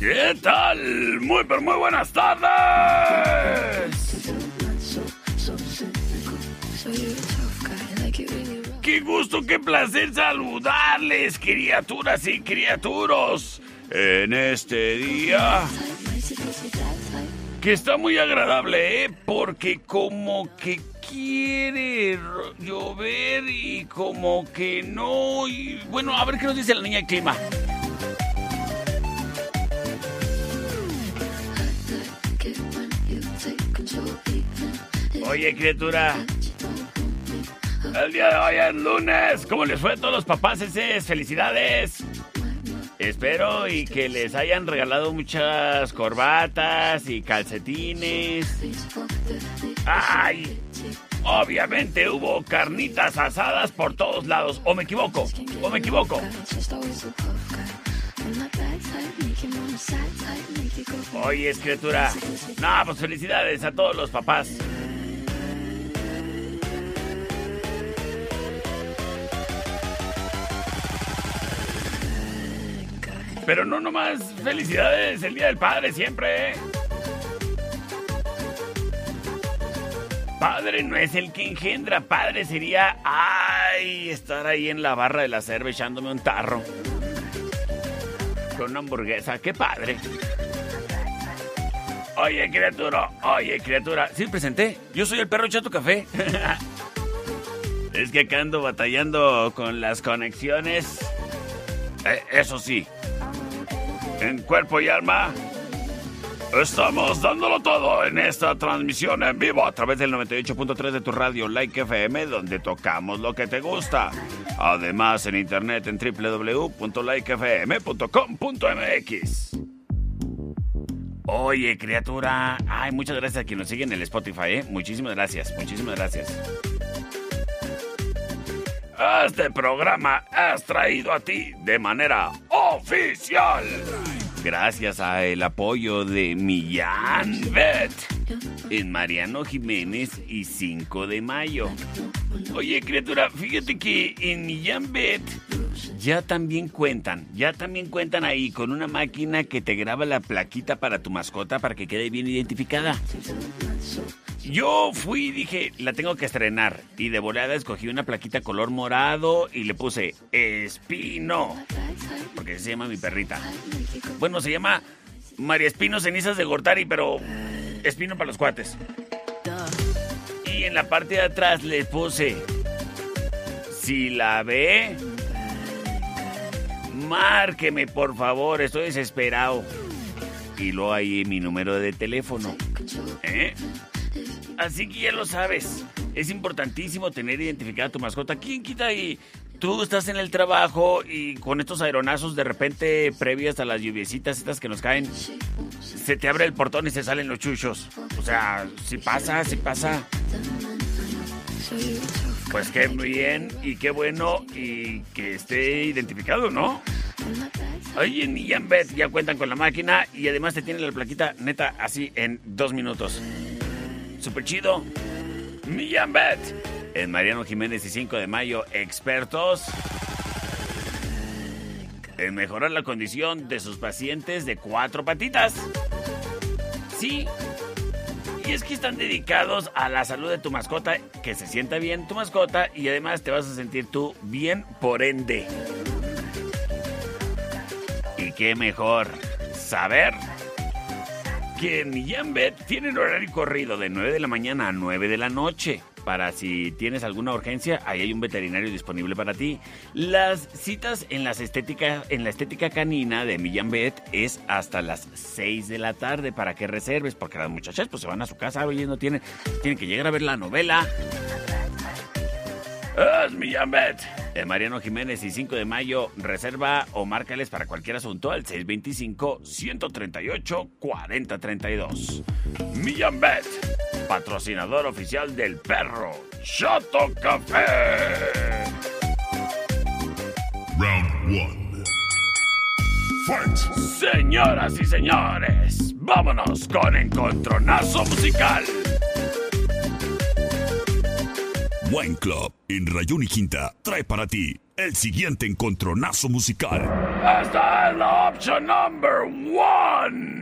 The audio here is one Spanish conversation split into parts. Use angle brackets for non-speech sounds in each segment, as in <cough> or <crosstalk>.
¿Qué tal? Muy, pero muy buenas tardes. Qué gusto, qué placer saludarles, criaturas y criaturos, en este día que está muy agradable, ¿eh? Porque como que quiere llover y como que no. Y bueno, a ver qué nos dice la niña de clima. Oye, criatura. El día de hoy es lunes. ¿Cómo les fue a todos los papás ese? Felicidades. Espero y que les hayan regalado muchas corbatas y calcetines. ¡Ay! Obviamente hubo carnitas asadas por todos lados. ¿O me equivoco? ¿O me equivoco? Oye, criatura. No, pues felicidades a todos los papás. Pero no nomás felicidades el Día del Padre siempre. Padre no es el que engendra, padre sería, ay, estar ahí en la barra de la cerva echándome un tarro. Con una hamburguesa, qué padre. Oye, criatura, oye, criatura. Sí, presenté. Yo soy el perro Chato Café. <laughs> es que acá ando batallando con las conexiones. Eh, eso sí, en cuerpo y alma. Estamos dándolo todo en esta transmisión en vivo a través del 98.3 de tu radio Like FM, donde tocamos lo que te gusta. Además, en internet en www.likefm.com.mx. Oye, criatura. Ay, muchas gracias a quien nos sigue en el Spotify, ¿eh? Muchísimas gracias, muchísimas gracias. Este programa es traído a ti de manera oficial. Gracias al apoyo de Millán Bet en Mariano Jiménez y 5 de mayo. Oye, criatura, fíjate que en Millán Bet ya también cuentan, ya también cuentan ahí con una máquina que te graba la plaquita para tu mascota para que quede bien identificada. Yo fui y dije, la tengo que estrenar. Y de volada escogí una plaquita color morado y le puse Espino. Porque se llama mi perrita. Bueno, se llama María Espino Cenizas de Gortari, pero Espino para los cuates. Y en la parte de atrás le puse, si la ve, márqueme por favor, estoy desesperado. Y luego ahí mi número de teléfono. ¿Eh? Así que ya lo sabes. Es importantísimo tener identificada tu mascota. ¿Quién quita y tú estás en el trabajo y con estos aeronazos de repente previas a las lluviecitas estas que nos caen, se te abre el portón y se salen los chuchos? O sea, si pasa, si pasa. Pues qué bien y qué bueno y que esté identificado, ¿no? Oye, en Millán Bet ya cuentan con la máquina y además te tienen la plaquita neta así en dos minutos. Super chido. Millán. En Mariano Jiménez y 5 de mayo, expertos en mejorar la condición de sus pacientes de cuatro patitas. Sí. Y es que están dedicados a la salud de tu mascota, que se sienta bien tu mascota y además te vas a sentir tú bien por ende. Y qué mejor saber que en Yambet tienen horario corrido de 9 de la mañana a 9 de la noche para si tienes alguna urgencia, ahí hay un veterinario disponible para ti. Las citas en, las estética, en la estética canina de Millán Bet es hasta las 6 de la tarde para que reserves, porque las muchachas pues se van a su casa, oye, no tienen, tienen que llegar a ver la novela. Es Millán Bet. Mariano Jiménez y 5 de mayo, reserva o márcales para cualquier asunto al 625-138-4032. Millán Bet patrocinador oficial del perro Chato Café. Round 1. Fight. Señoras y señores, vámonos con Encontronazo Musical. Wine Club en Rayón y Quinta trae para ti el siguiente encontronazo musical. Esta es la opción number one.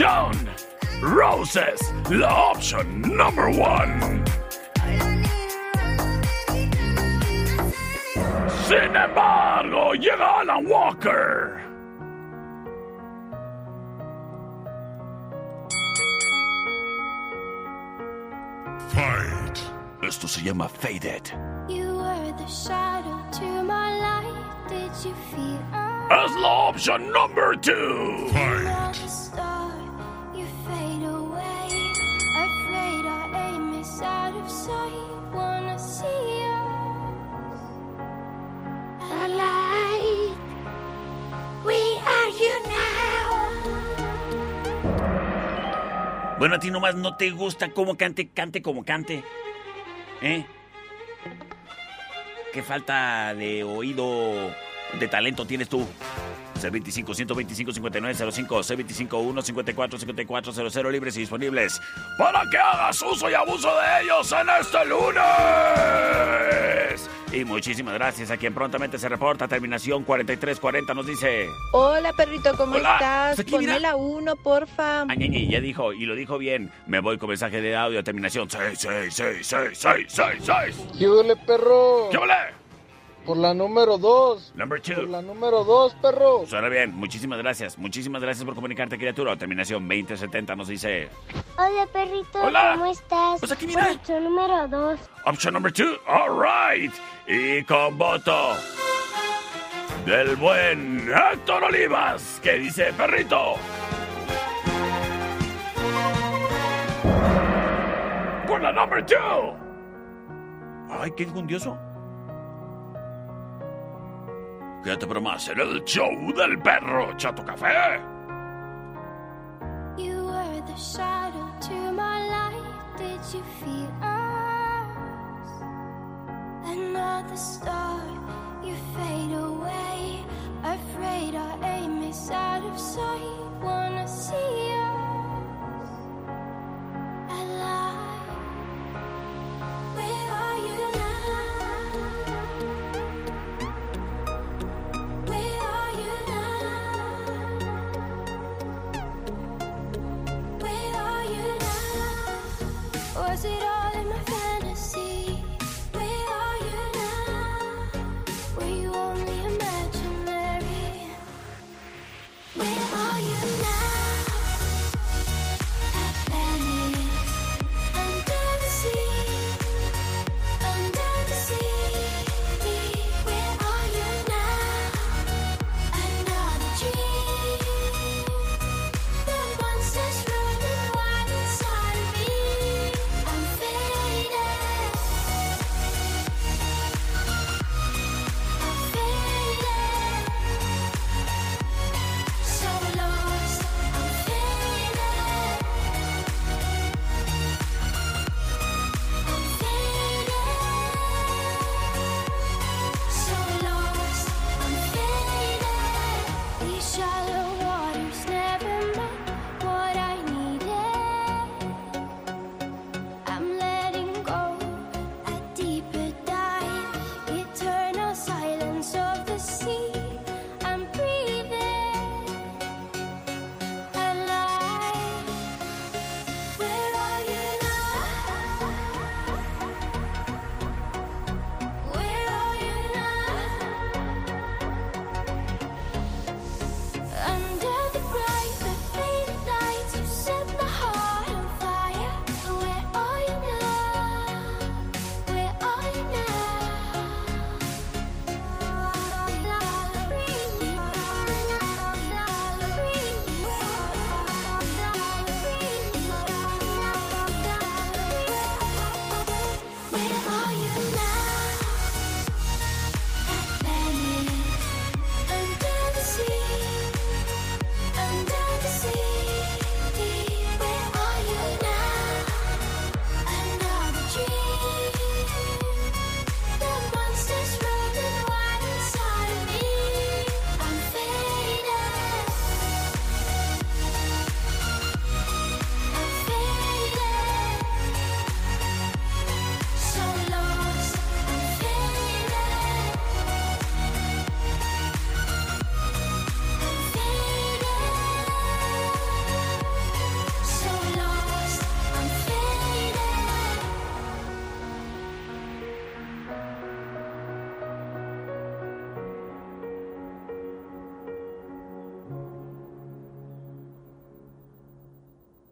St. Roses, la option number one. Sin embargo, llega Alan Walker. Fight. Esto se llama Faded. You were the shadow to my light. Did you feel? As la option number two. Fight. Bueno, a ti nomás no te gusta cómo cante, cante como cante. ¿Eh? ¿Qué falta de oído, de talento tienes tú? C25 125 5905 C25 1 54 54 00 libres y disponibles para que hagas uso y abuso de ellos en este lunes. Y muchísimas gracias a quien prontamente se reporta. Terminación 4340 nos dice. Hola perrito, ¿cómo Hola, estás? aquí, Ponme la 1, porfa. Ya dijo, y lo dijo bien. Me voy con mensaje de audio. Terminación 6666666. ¿Qué huele, perro? ¿Qué? Por la número dos. Number Por two. la número dos, perro. Suena bien. Muchísimas gracias. Muchísimas gracias por comunicarte, criatura. Terminación 2070 nos dice. Hola, perrito. Hola. ¿Cómo estás? Pues aquí, mira. Opción número dos. Option number two. All right. Y con voto del buen Héctor Olivas, que dice perrito. Por la number two. Ay, qué incundioso. Quédate por más en el show del perro Chato Café. You were the shadow to my light. Did you feel us? Another star, you fade away. Afraid our aim is out of sight. Wanna see us alive. Where are you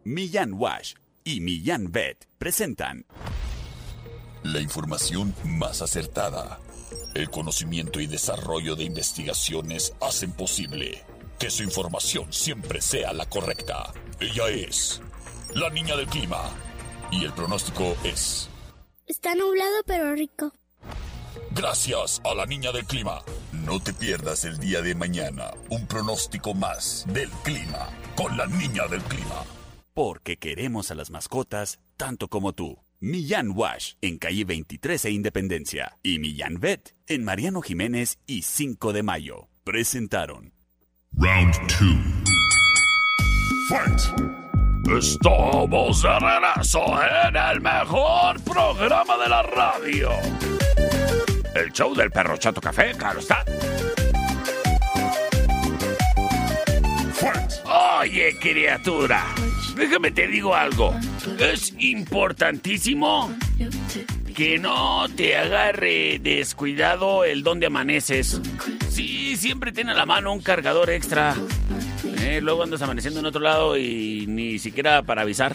Millán Wash y Millán Vet presentan La información más acertada. El conocimiento y desarrollo de investigaciones hacen posible que su información siempre sea la correcta. Ella es la niña del clima. Y el pronóstico es... Está nublado pero rico. Gracias a la niña del clima. No te pierdas el día de mañana un pronóstico más del clima con la niña del clima. Porque queremos a las mascotas tanto como tú. Millán Wash en calle 23 e Independencia y Millán Vet en Mariano Jiménez y 5 de mayo. Presentaron Round 2. Fight. Estamos de regreso en el mejor programa de la radio. El show del perro Chato Café, claro está. Oye, criatura, déjame te digo algo. Es importantísimo que no te agarre descuidado el donde amaneces. Sí, siempre tiene a la mano un cargador extra. Eh, luego andas amaneciendo en otro lado y ni siquiera para avisar.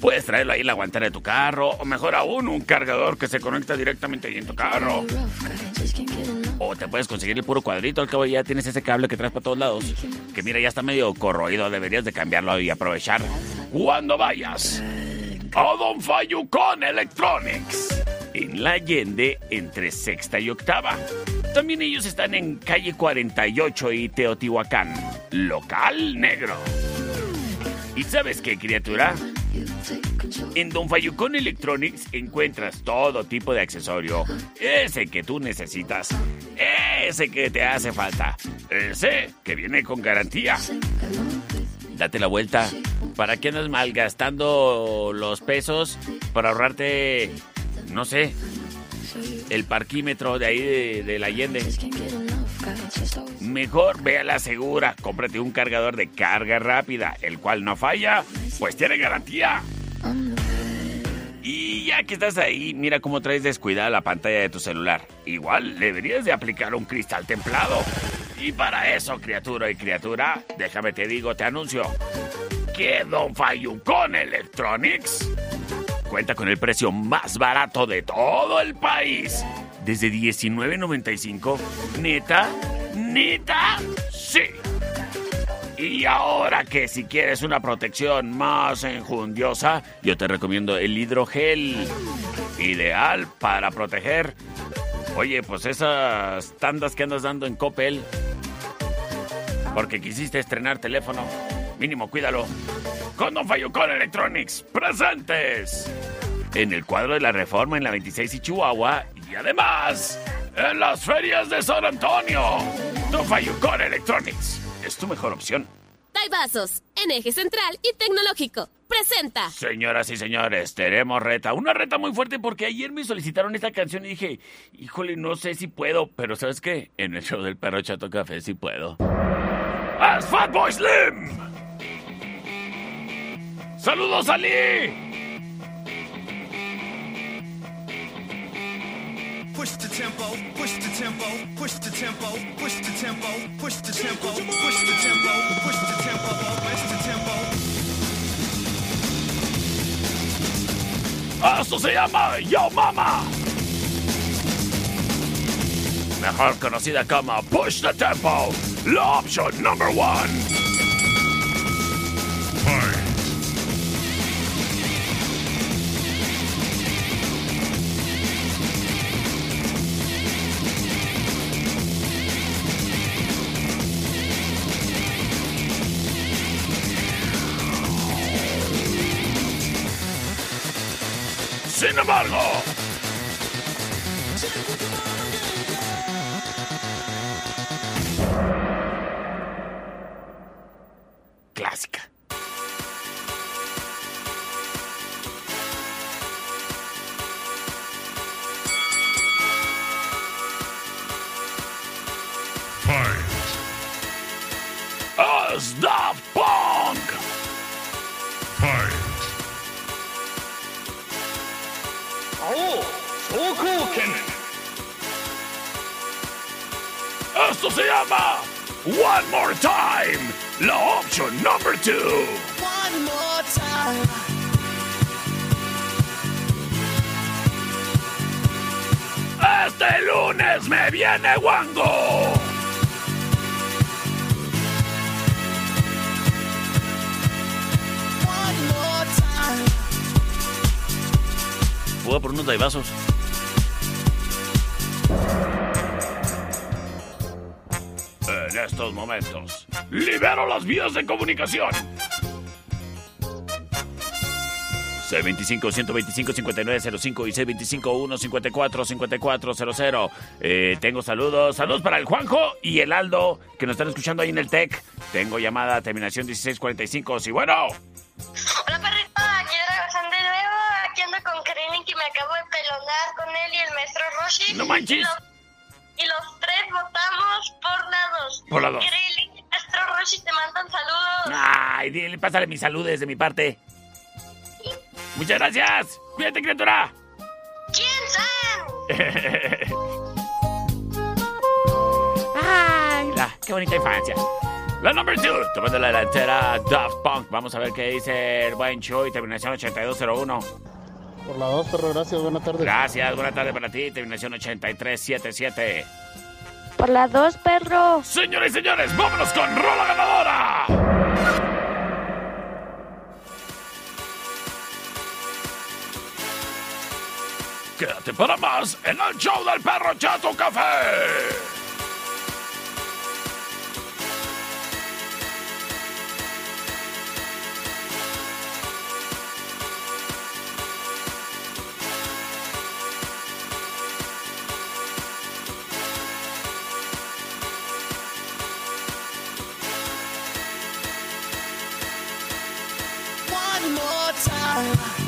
Puedes traerlo ahí en la guantera de tu carro, o mejor aún, un cargador que se conecta directamente ahí en tu carro. O te puedes conseguir el puro cuadrito, al cabo ya tienes ese cable que traes para todos lados. Que mira, ya está medio corroído, deberías de cambiarlo y aprovechar. Cuando vayas a Don Fayucón Electronics, en La Allende, entre sexta y octava. También ellos están en calle 48 y Teotihuacán, local negro. ¿Y sabes qué, criatura? En Don Fayucón Electronics encuentras todo tipo de accesorio. Ese que tú necesitas. Ese que te hace falta. Ese que viene con garantía. Date la vuelta. ¿Para qué andas malgastando los pesos? Para ahorrarte, no sé, el parquímetro de ahí de, de la Allende. Mejor ve a la segura, cómprate un cargador de carga rápida, el cual no falla, pues tiene garantía. Y ya que estás ahí, mira cómo traes descuidada la pantalla de tu celular. Igual deberías de aplicar un cristal templado. Y para eso, criatura y criatura, déjame te digo, te anuncio que Don Electronics cuenta con el precio más barato de todo el país. Desde $19.95. ¿Neta? ¿Neta? Sí. Y ahora que si quieres una protección más enjundiosa, yo te recomiendo el hidrogel. Ideal para proteger. Oye, pues esas tandas que andas dando en Coppel. Porque quisiste estrenar teléfono. Mínimo, cuídalo. Con Don Electronics, presentes. En el cuadro de la Reforma en la 26 y Chihuahua. Y además, en las ferias de San Antonio. Don Fayucón Electronics es tu mejor opción. Vasos, en eje central y tecnológico. Presenta. Señoras y señores, tenemos reta. Una reta muy fuerte porque ayer me solicitaron esta canción y dije, híjole, no sé si puedo, pero ¿sabes qué? En el show del perro Chato Café sí puedo. ¡Es Fatboy Slim! ¡Saludos a Lee! Push the tempo, push the tempo, push the tempo, push the tempo, push the tempo, push the tempo, push the tempo, push the tempo. ¡Esto se llama Yo Mama! Mejor conocida como Push the Tempo, la opción number one. Sin Daft Punk. ¡Oh! ¡Shokoken! Esto se llama One More Time, la opción number two. One more time. Este lunes me viene guango. Por unos daibazos. En estos momentos, libero las vías de comunicación. C25-125-5905 y C25-154-5400. Eh, tengo saludos. Saludos para el Juanjo y el Aldo que nos están escuchando ahí en el TEC. Tengo llamada terminación 1645. Sí, bueno. Acabo de pelonar con él y el maestro Roshi. No manches. Y los, y los tres votamos por la dos. Por la dos. Krillin y maestro Roshi te mandan saludos. Ay, dile, pásale mis saludes de mi parte. Muchas gracias. Cuídate, criatura. ¿Quién son? <laughs> Ay, la, qué bonita infancia. La number two, tomando la delantera Daft Punk. Vamos a ver qué dice el buen Chuy, terminación 8201. Por la dos, perro, gracias, buenas tardes. Gracias, buena tarde para ti, terminación 8377. Por la dos, perro. Señores y señores, vámonos con Rola Ganadora. Quédate para más en el show del perro Chato Café. bye.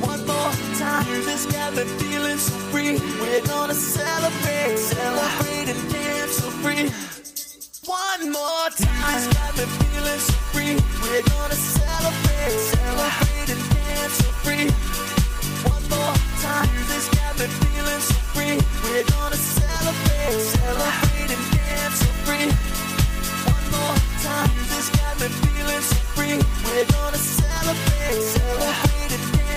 One more time. Got me feeling so free. We're gonna celebrate, celebrate and dance so free. One more time. Got me feeling so free. We're gonna celebrate, celebrate and dance so free. One more time. Got me feeling so free. We're gonna celebrate, celebrate and dance so free. One more time. This got me feeling so free. We're gonna celebrate, celebrate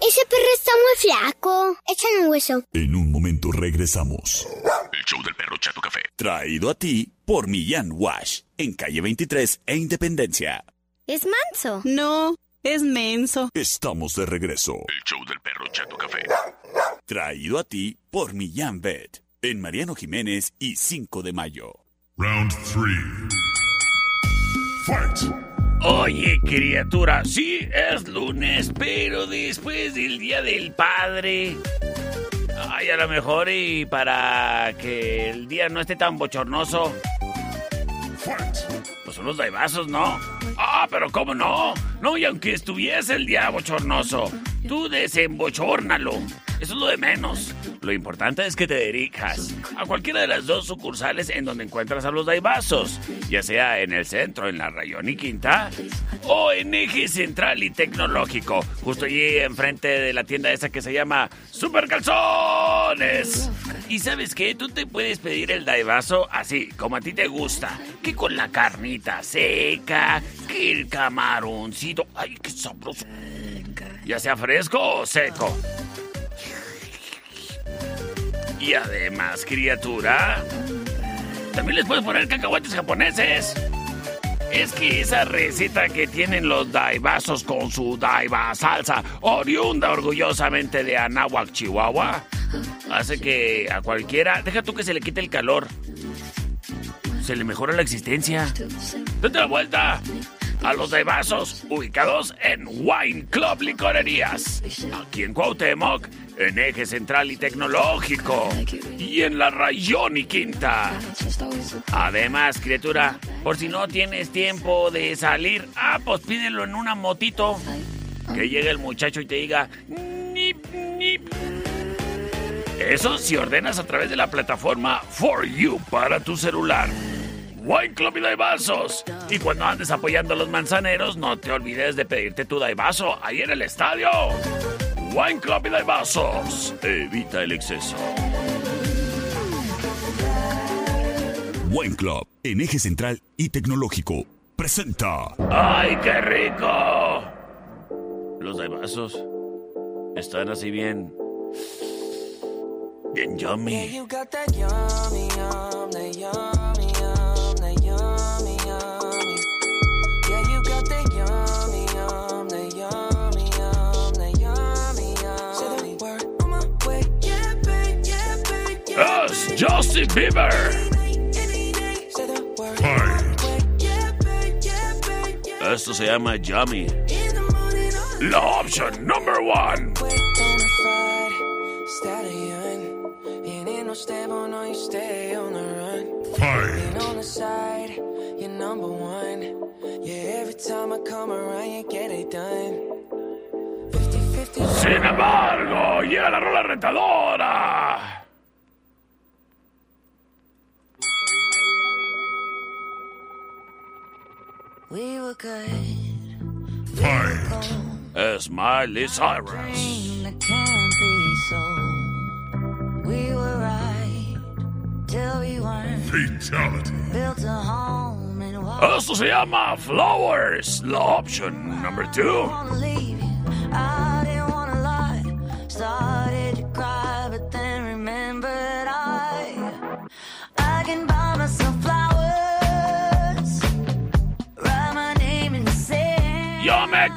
Ese perro está muy flaco. Échale un hueso. En un momento regresamos. El show del perro Chato Café. Traído a ti por Millán Wash. En calle 23 e Independencia. Es manso. No, es menso. Estamos de regreso. El show del perro Chato Café. Traído a ti por Millán Vet. En Mariano Jiménez y 5 de mayo. Round 3. Fight. Oye, criatura, sí es lunes, pero después del Día del Padre. Ay, a lo mejor y para que el día no esté tan bochornoso. Pues son los daibazos, ¿no? Ah, pero ¿cómo no? No, y aunque estuviese el día bochornoso, tú desembochórnalo. Eso es lo de menos. Lo importante es que te dirijas a cualquiera de las dos sucursales en donde encuentras a los daibazos, ya sea en el centro, en la Rayón y Quinta, o en Eje Central y Tecnológico, justo allí enfrente de la tienda esa que se llama Super Calzones. Y sabes qué, tú te puedes pedir el daibazo así, como a ti te gusta, que con la carnita seca, que el camaroncito, ay, qué sabroso, ya sea fresco o seco. Y además, criatura, también les puedes poner cacahuates japoneses. Es que esa receta que tienen los daibazos con su daiba salsa, oriunda orgullosamente de Anáhuac, Chihuahua, hace que a cualquiera, deja tú que se le quite el calor, se le mejora la existencia. ¡Date la vuelta! A los daibazos, ubicados en Wine Club Licorerías, aquí en Cuauhtémoc, en Eje Central y Tecnológico, y en la Rayón y Quinta. Además, criatura, por si no tienes tiempo de salir, ah, pues pídelo en una motito. Que llegue el muchacho y te diga, nip, nip. Eso si ordenas a través de la plataforma For You para tu celular. Wine Club y Daibazos. Y cuando andes apoyando a los manzaneros, no te olvides de pedirte tu Daibazo ahí en el estadio. Wine Club y Daibazos. Evita el exceso. Wine Club, en eje central y tecnológico, presenta. ¡Ay, qué rico! Los Daibazos están así bien. Bien yummy. Every time I come around, you get it done. 50 50, Sin embargo, llega la rola retadora. We were good. Fight. Es Miley Cyrus. Dream that can't be so. We were right till we weren't. Fatality. Built a home and walked. Esto se llama Flowers, la option number two. wanna leave you. I didn't wanna lie. Started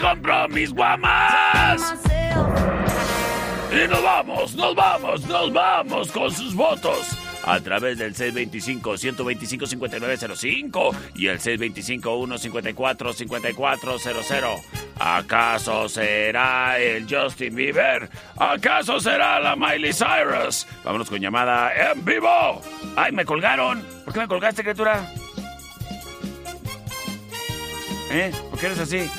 compro mis guamas. Y nos vamos, nos vamos, nos vamos con sus votos. A través del 625-125-5905 y el 625-154-5400. ¿Acaso será el Justin Bieber? ¿Acaso será la Miley Cyrus? Vámonos con llamada en vivo. ¡Ay, me colgaron! ¿Por qué me colgaste, criatura? ¿Eh? ¿Por qué eres así?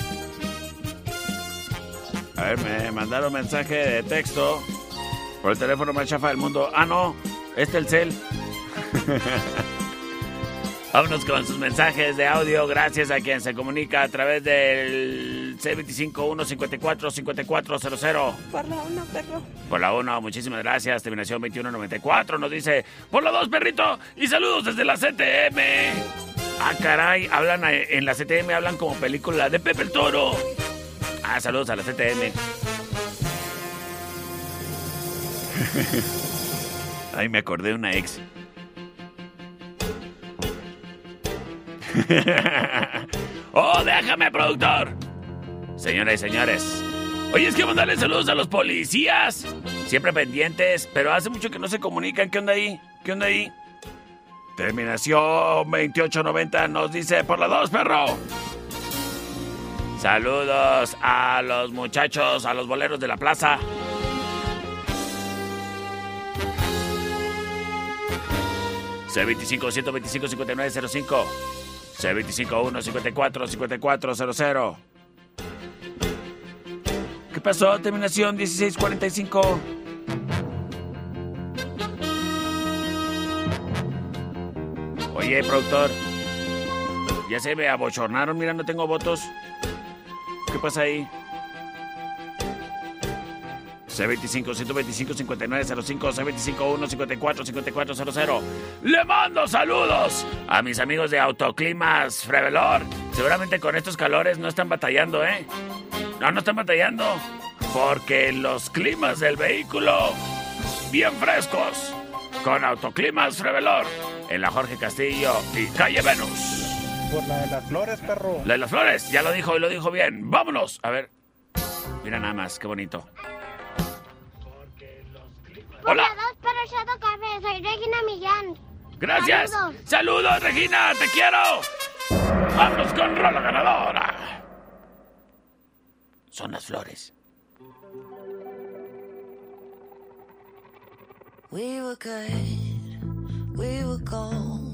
A ver, me mandaron mensaje de texto por el teléfono más chafa del mundo. Ah, no, este es el cel. <laughs> Vámonos con sus mensajes de audio. Gracias a quien se comunica a través del C25-154-5400. Por la una, perro. Por la 1, muchísimas gracias. Terminación 2194 nos dice, por la 2, perrito. Y saludos desde la CTM. Ah, caray, hablan eh, en la CTM, hablan como película de Pepe el Toro. Ah, saludos a la CTM. <laughs> Ay, me acordé de una ex. <laughs> ¡Oh, déjame, productor! Señoras y señores, oye, es que mandarle saludos a los policías. Siempre pendientes, pero hace mucho que no se comunican. ¿Qué onda ahí? ¿Qué onda ahí? Terminación 2890 nos dice por la 2, perro. Saludos a los muchachos, a los boleros de la plaza. C25 125 5905 C25 154 5400 ¿Qué pasó? Terminación 1645 Oye, productor Ya se me abochornaron, mira, no tengo votos ¿Qué pasa ahí? C25 125 5905 C25 154 5400 Le mando saludos a mis amigos de Autoclimas Frevelor. Seguramente con estos calores no están batallando, ¿eh? No, no están batallando. Porque los climas del vehículo bien frescos con Autoclimas Frevelor en la Jorge Castillo y Calle Venus. Por la de las flores, perro. La de las flores, ya lo dijo y lo dijo bien. Vámonos. A ver. Mira nada más, qué bonito. Hola. Hola, dos perros Shadow Café. Soy Regina Millán. Gracias. Saludos. Saludos, Regina, te quiero. Vámonos con Rola Ganadora. Son las flores. We were good, we were gold.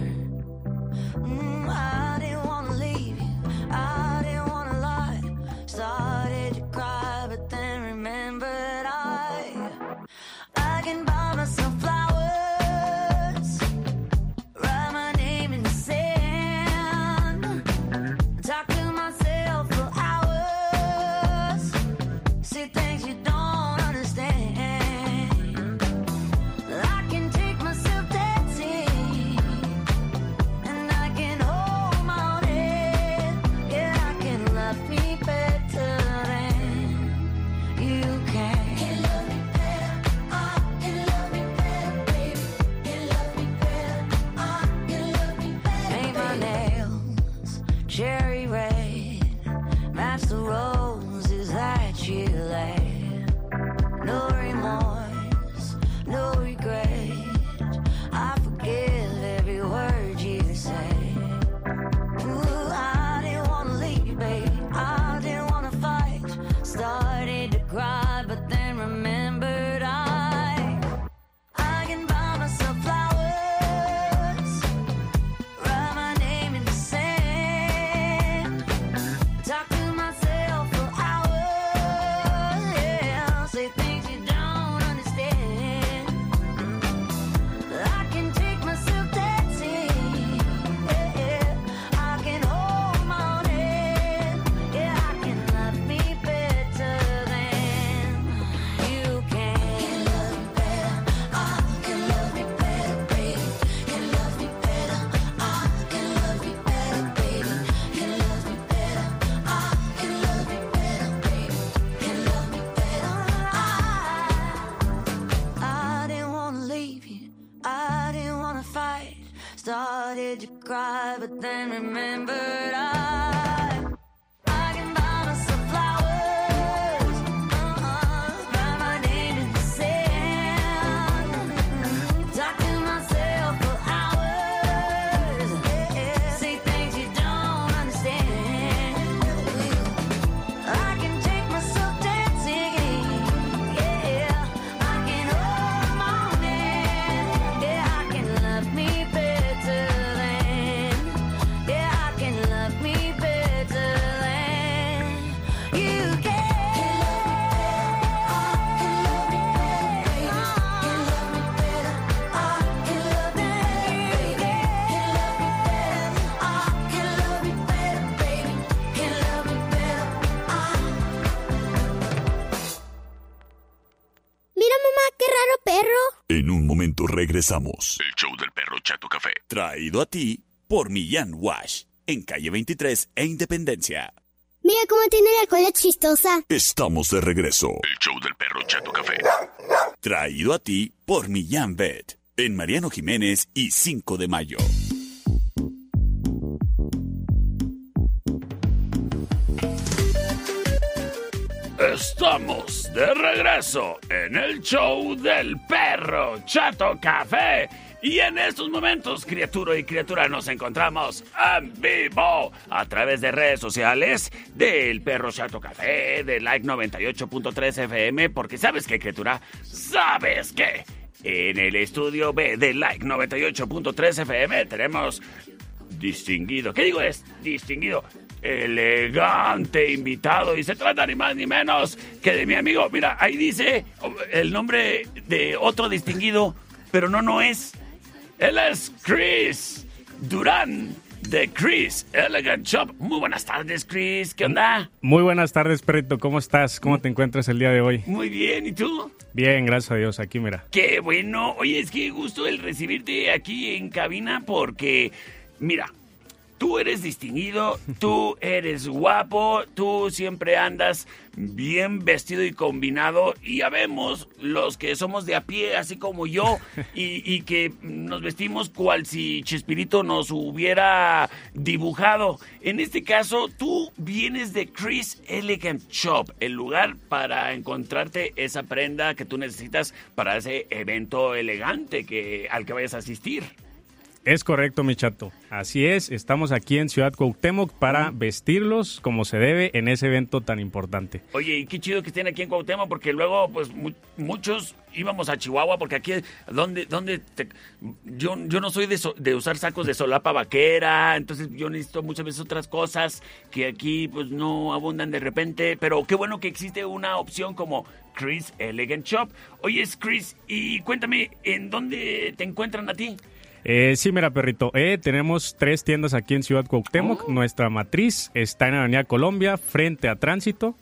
Regresamos. El show del perro Chato Café. Traído a ti por Millán Wash. En calle 23 e Independencia. Mira cómo tiene la cola chistosa. Estamos de regreso. El show del perro Chato Café. Traído a ti por Millán Vet. En Mariano Jiménez y 5 de mayo. Estamos de regreso en el show del perro Chato Café. Y en estos momentos, criatura y criatura, nos encontramos en vivo a través de redes sociales del perro Chato Café, de Like 98.3 FM, porque sabes qué, criatura, sabes que en el estudio B de Like 98.3 FM tenemos distinguido, ¿qué digo es distinguido? Elegante invitado y se trata ni más ni menos que de mi amigo. Mira, ahí dice el nombre de otro distinguido, pero no, no es. Él es Chris Durán de Chris Elegant Shop. Muy buenas tardes, Chris. ¿Qué onda? Muy buenas tardes, perrito. ¿Cómo estás? ¿Cómo te encuentras el día de hoy? Muy bien, ¿y tú? Bien, gracias a Dios. Aquí, mira. Qué bueno. Oye, es que gusto el recibirte aquí en cabina porque, mira, tú eres distinguido, tú eres guapo, tú siempre andas bien vestido y combinado y ya vemos los que somos de a pie, así como yo, <laughs> y, y que nos vestimos cual si Chespirito nos hubiera dibujado. En este caso, tú vienes de Chris Elegant Shop, el lugar para encontrarte esa prenda que tú necesitas para ese evento elegante que, al que vayas a asistir. Es correcto, mi chato. Así es, estamos aquí en Ciudad Cuauhtémoc para vestirlos como se debe en ese evento tan importante. Oye, y qué chido que estén aquí en Cuauhtémoc, porque luego, pues, mu- muchos íbamos a Chihuahua, porque aquí, ¿dónde, dónde te- yo, yo no soy de, so- de usar sacos de solapa vaquera, entonces yo necesito muchas veces otras cosas que aquí, pues, no abundan de repente, pero qué bueno que existe una opción como Chris Elegant Shop. Oye, es Chris, y cuéntame, ¿en dónde te encuentran a ti? Eh, sí, mira, perrito. eh, tenemos tres tiendas aquí en Ciudad Cuauhtémoc. Nuestra matriz está en Avenida Colombia, frente a Tránsito.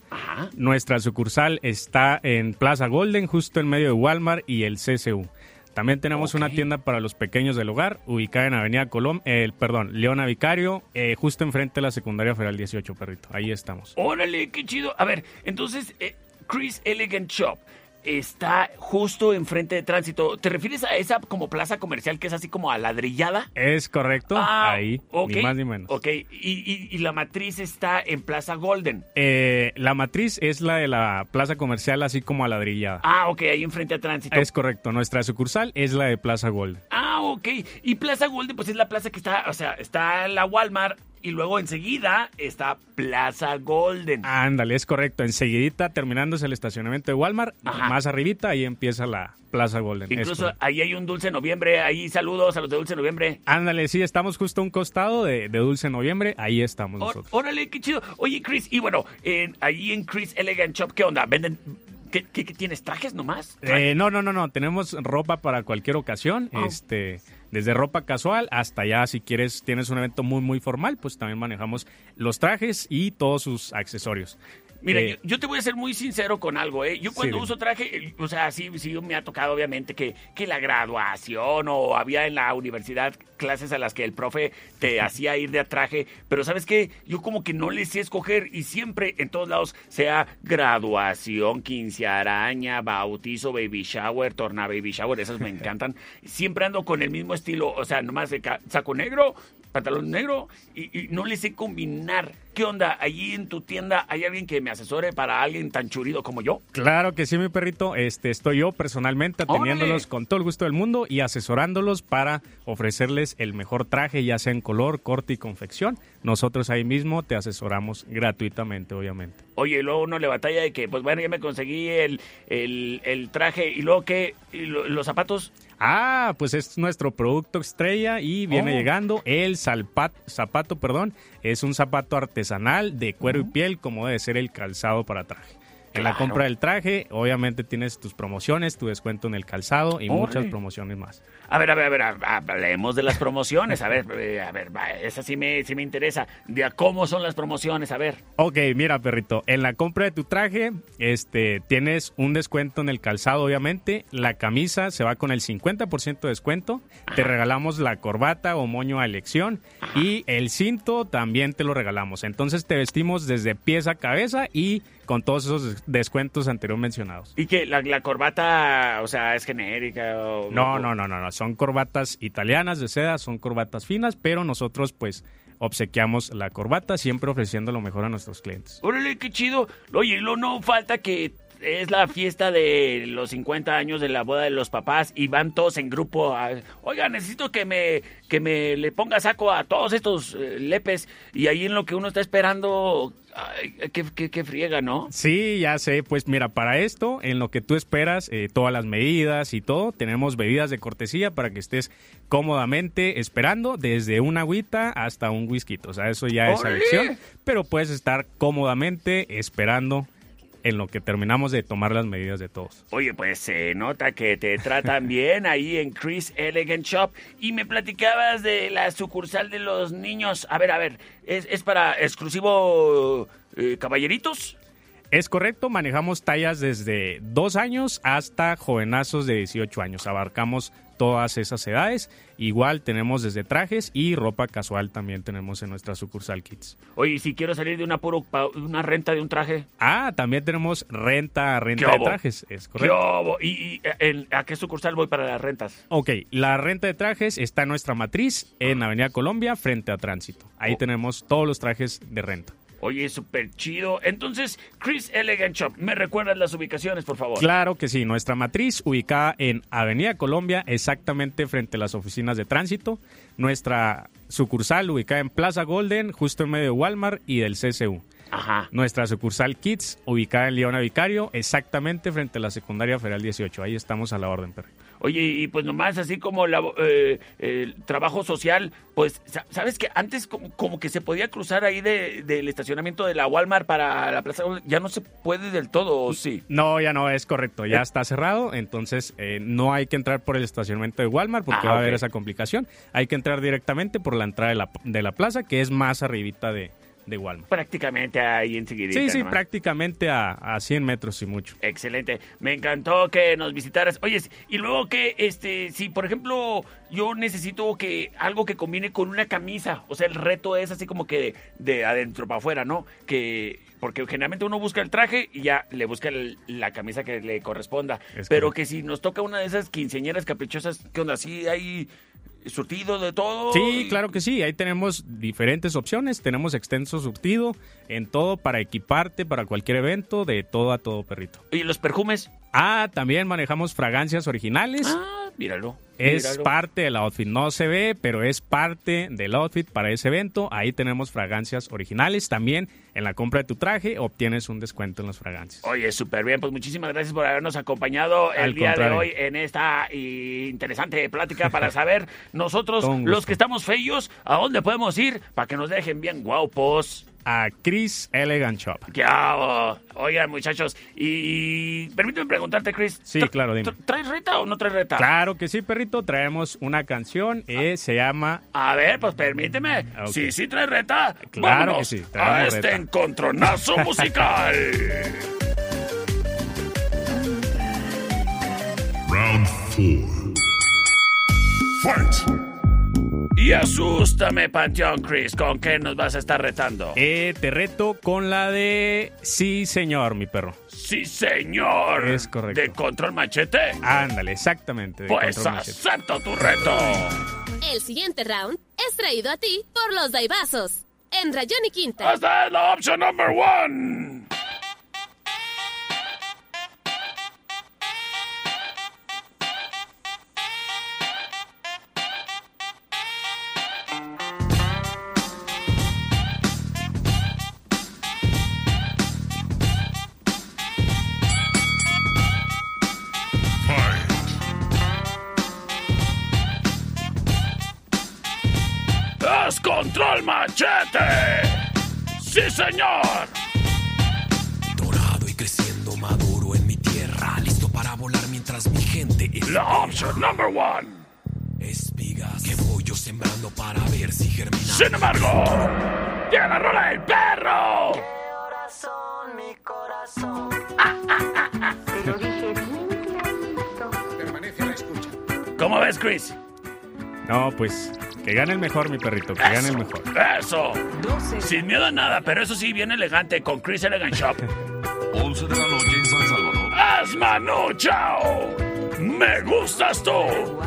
Nuestra sucursal está en Plaza Golden, justo en medio de Walmart y el CCU. También tenemos una tienda para los pequeños del hogar, ubicada en Avenida Colom, eh, perdón, Leona Vicario, eh, justo enfrente de la Secundaria Federal 18, perrito. Ahí estamos. Órale, qué chido. A ver, entonces, eh, Chris Elegant Shop está justo enfrente de tránsito. ¿Te refieres a esa como plaza comercial que es así como aladrillada? Es correcto, Ah, ahí, ni más ni menos. Ok, y, y- y la matriz está en Plaza Golden. Eh, la matriz es la de la plaza comercial, así como aladrillada. Ah, ok, ahí enfrente a tránsito. Es correcto, nuestra sucursal es la de Plaza Gold. Ah, ok. Y Plaza Golden, pues es la plaza que está, o sea, está la Walmart y luego enseguida está Plaza Golden. Ándale, es correcto. Enseguidita, terminándose el estacionamiento de Walmart, Ajá. más arribita, ahí empieza la Plaza Golden. Incluso ahí hay un Dulce Noviembre, ahí saludos a los de Dulce Noviembre. Ándale, sí, estamos justo a un costado de, de Dulce Noviembre, ahí estamos Ó- nosotros. Órale, qué chido. Oye, Chris, y bueno, en- ahí en Chris Elegant Shop, ¿qué onda? ¿Venden, qué, qué- qué tienes, trajes nomás? Eh, no, no, no, no, tenemos ropa para cualquier ocasión, Oh. este, desde ropa casual hasta ya si quieres, tienes un evento muy, muy formal, pues también manejamos los trajes y todos sus accesorios. Mira, Eh, yo, yo te voy a ser muy sincero con algo, ¿eh? Yo cuando uso traje, eh, o sea, sí, sí me ha tocado obviamente que, que la graduación o había en la universidad clases a las que el profe te hacía ir de a traje, pero ¿sabes qué? Yo como que no le sé escoger y siempre en todos lados, sea graduación, quincearaña, bautizo, baby shower, torna baby shower, esas me <laughs> encantan. Siempre ando con el mismo estilo, o sea, nomás de saco negro, pantalón negro y, y no le sé combinar. ¿Qué onda? Allí en tu tienda hay alguien que me asesore para alguien tan churido como yo. Claro que sí, mi perrito. Este, estoy yo personalmente atendiéndolos ¡Órale! con todo el gusto del mundo y asesorándolos para ofrecerles el mejor traje, ya sea en color, corte y confección. Nosotros ahí mismo te asesoramos gratuitamente, obviamente. Oye, y luego uno le batalla de que, pues bueno, ya me conseguí el, el, el traje y luego que los zapatos. Ah, pues es nuestro producto estrella y viene Oh. llegando el salpat- zapato, perdón, es un zapato artesanal de cuero y piel como debe ser el calzado para traje. En la Claro. compra del traje, obviamente tienes tus promociones, tu descuento en el calzado y muchas promociones más. A ver, a ver, a ver, hablemos de las promociones. A ver, eh, a ver, esa sí me, sí me interesa. De a cómo son las promociones, a ver. Ok, mira, perrito, en la compra de tu traje, este, tienes un descuento en el calzado, obviamente. La camisa se va con el 50% de descuento. Te regalamos la corbata o moño a elección. Y el cinto también te lo regalamos. Entonces te vestimos desde pies a cabeza y con todos esos des- descuentos anteriormente mencionados. ¿Y que la, la corbata, o sea, es genérica? O, No, no, no, no, no. Son corbatas italianas de seda, son corbatas finas, pero nosotros pues obsequiamos la corbata, siempre ofreciendo lo mejor a nuestros clientes. Órale, qué chido. Oye, no falta que es la fiesta de los 50 años de la boda de los papás y van todos en grupo. a- Oiga, necesito que me, que me le ponga saco a todos estos eh, lepes y ahí en lo que uno está esperando, ay, qué, qué- qué friega, ¿no? Sí, ya sé. Pues mira, para esto, en lo que tú esperas, eh, todas las medidas y todo, tenemos bebidas de cortesía para que estés cómodamente esperando, desde una agüita hasta un whisky. O sea, eso ya es elección, pero puedes estar cómodamente esperando en lo que terminamos de tomar las medidas de todos. Oye, pues se nota que te tratan <laughs> bien ahí en Chris Elegant Shop. Y me platicabas de la sucursal de los niños. A ver, a ver, ¿es, es para exclusivo eh, caballeritos? Es correcto, manejamos tallas desde dos años hasta jovenazos de 18 años. Abarcamos todas esas edades. Igual tenemos desde trajes y ropa casual también tenemos en nuestra sucursal Kids. Oye, ¿y si quiero salir de una puro una renta de un traje. Ah, también tenemos renta, renta ¿Qué de trajes, es ¿Qué correcto. obo? ¿Y, y, en- a qué sucursal voy para las rentas? Ok, la renta de trajes está en nuestra matriz en Avenida Colombia frente a Tránsito. Ahí tenemos todos los trajes de renta. Oye, súper chido. Entonces, Chris Elegant Shop, ¿me recuerdas las ubicaciones, por favor? Claro que sí, nuestra matriz ubicada en Avenida Colombia, exactamente frente a las oficinas de tránsito. Nuestra sucursal ubicada en Plaza Golden, justo en medio de Walmart y del CCU. Ajá. Nuestra sucursal Kids, ubicada en Leona Vicario, exactamente frente a la secundaria Federal 18. Ahí estamos a la orden, perro. Oye, y pues nomás así como la, eh, el trabajo social, pues, sa- ¿sabes que Antes como, como que se podía cruzar ahí de- del estacionamiento de la Walmart para la Plaza, ya no se puede del todo, ¿o sí? No, ya no, es correcto, Eh. ya está cerrado, entonces eh, no hay que entrar por el estacionamiento de Walmart porque Ah, va a haber esa complicación. Hay que entrar directamente por la entrada de la, de la plaza, que es más arribita de, de Walmart. Prácticamente ahí enseguida. Sí, sí, prácticamente a, a 100 metros y mucho. Excelente. Me encantó que nos visitaras. Oye, y luego que, este, si por ejemplo yo necesito que algo que combine con una camisa, o sea, el reto es así como que de, de adentro para afuera, ¿no? Que porque generalmente uno busca el traje y ya le busca el- la camisa que le corresponda. Es Pero correcto. que si nos toca una de esas quinceañeras caprichosas, ¿qué onda? ¿Sí hay surtido de todo? Sí, claro que sí. Ahí tenemos diferentes opciones. Tenemos extenso surtido en todo para equiparte para cualquier evento, de todo a todo, perrito. ¿Y los perfumes? Ah, también manejamos fragancias originales. Ah, míralo. Es míralo. parte del outfit, no se ve, pero es parte del outfit para ese evento. Ahí tenemos fragancias originales. También en la compra de tu traje obtienes un descuento en las fragancias. Oye, súper bien. Pues muchísimas gracias por habernos acompañado el Al día contrario. de hoy en esta interesante plática para <laughs> saber nosotros, los que estamos feos, a dónde podemos ir para que nos dejen bien guapos. A Chris Elegant Shop. ¿Qué hago? Oigan, muchachos, y permíteme preguntarte, Chris. Sí, ¿tra- claro, dime. tra- ¿Traes reta o no traes reta? Claro que sí, perrito. Traemos una canción. eh, se llama A ver, pues permíteme. Ah, ok. Sí, sí traes reta. Claro Vámonos que sí, a este reta. encontronazo <laughs> musical. Round four. Fight! Y asústame, Panteón Chris, ¿con qué nos vas a estar retando? Eh, te reto con la de Sí, señor, mi perro. Sí, señor. Es correcto. ¿De control machete? Ándale, exactamente. de Pues Control Machete. acepto tu reto. El siguiente round es traído a ti por los Daibazos. En Rayón y Quinta. Esta es la opción number one. Señor! Dorado y creciendo maduro en mi tierra, listo para volar mientras mi gente La opción number one. espigas que voy yo sembrando para ver si germina. Sin embargo, llega la rola del perro. Corazón, mi corazón. Te <laughs> lo dije bien clarito. Permanece a la escucha. ¿Cómo ves, Chris? No, pues que gane el mejor, mi perrito. Que gane el mejor. Eso. Sin miedo a nada, pero eso sí, bien elegante con Chris Elegant Shop. <laughs> 11 de la noche en San Salvador. ¡Es Manu Chao! ¡Me gustas tú!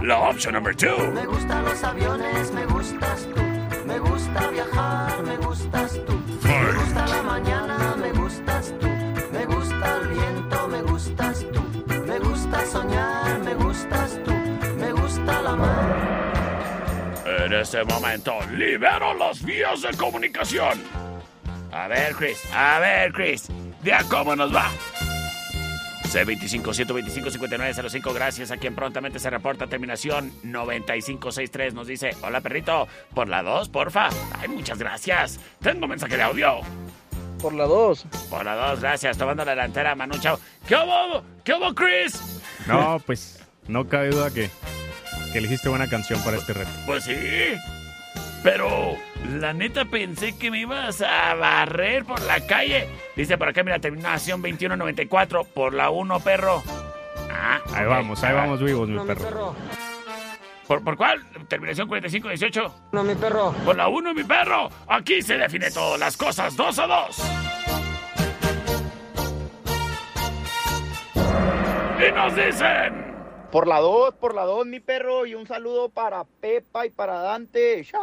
La opción number two. Me gustan los aviones, me gustas tú. Me gusta viajar, me gustas tú. Me gusta la mañana, me gustas tú. Me gusta el viento, me gustas tú. Me gusta soñar, me gustas tú. Me gusta la mar. En este momento, libero las vías de comunicación. A ver, Chris, a ver, Chris. Vea cómo nos va. C25-125-5905, gracias a quien prontamente se reporta. Terminación 9563 nos dice: Hola perrito, por la 2, porfa. Ay, muchas gracias. Tengo mensaje de audio. Por la 2. Por la 2, gracias. Tomando la delantera, Manu Chao. ¿Qué hubo? ¿Qué hubo, Chris? No, pues no cabe duda que, que elegiste buena canción para este reto. Pues sí. Pero la neta pensé que me ibas a barrer por la calle. Dice por acá, mira, terminación 2194 por la 1, perro. Ah, Ahí vamos, ahí vamos vivos, mi perro. perro. ¿Por, ¿Por cuál? Terminación 4518. No, mi perro. Por la 1, mi perro. Aquí se define todo, las cosas 2 a 2. Y nos dicen... Por la 2, por la 2, mi perro. Y un saludo para Pepa y para Dante. ¡Chao!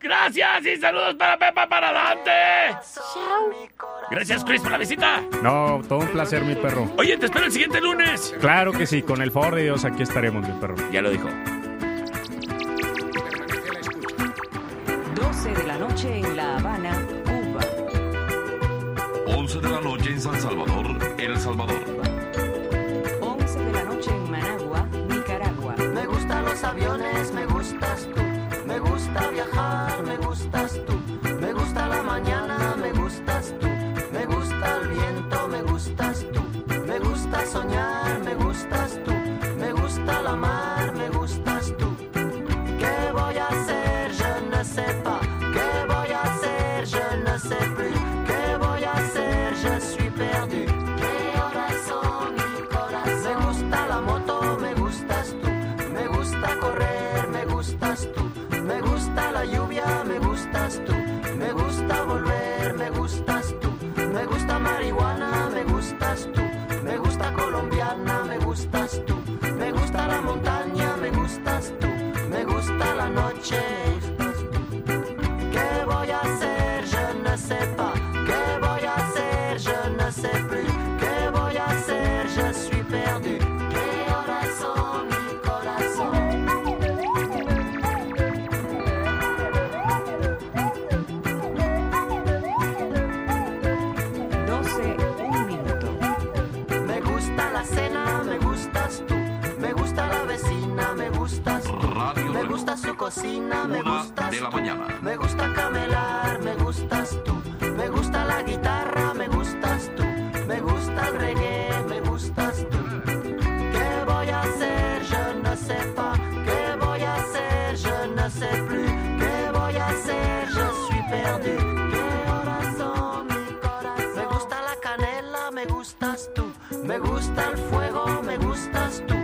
Gracias y saludos para Pepa, para Dante. Gracias, Chris, por la visita. No, todo un placer, mi perro. Oye, te espero el siguiente lunes. Claro que sí, con el favor de Dios aquí estaremos, mi perro. Ya lo dijo. 12 de la noche en La Habana, Cuba. 11 de la noche en San Salvador, El Salvador. Aviones, me gustas tú. Me gusta viajar, me gustas tú. Me gusta la mañana, me gustas tú. Me gusta el viento, me gustas tú. Me gusta soñar, me gustas cocina, me Una gustas de la tú. mañana. Me gusta camelar, me gustas tú. Me gusta la guitarra, me gustas tú. Me gusta el reggae, me gustas tú. ¿Qué voy a hacer? Je ne sais pas. ¿Qué voy a hacer? Je ne sais plus. ¿Qué voy a hacer? Je suis perdu. ¿Qué horas son mi corazón? Me gusta la canela, me gustas tú. Me gusta el fuego, me gustas tú.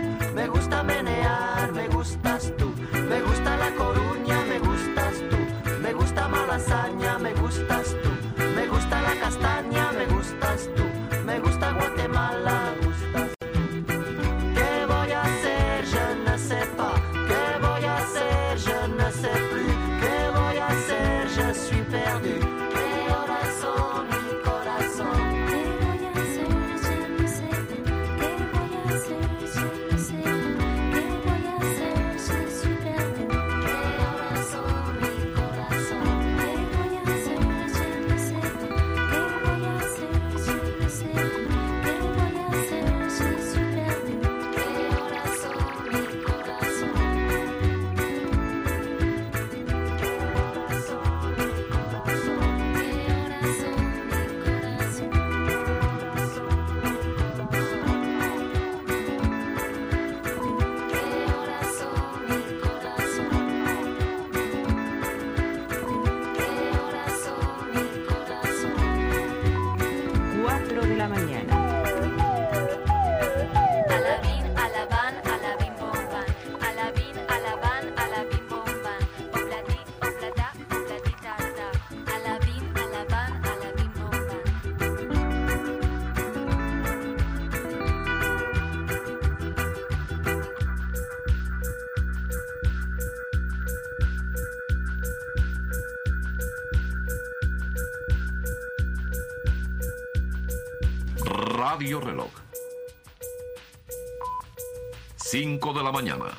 De la mañana.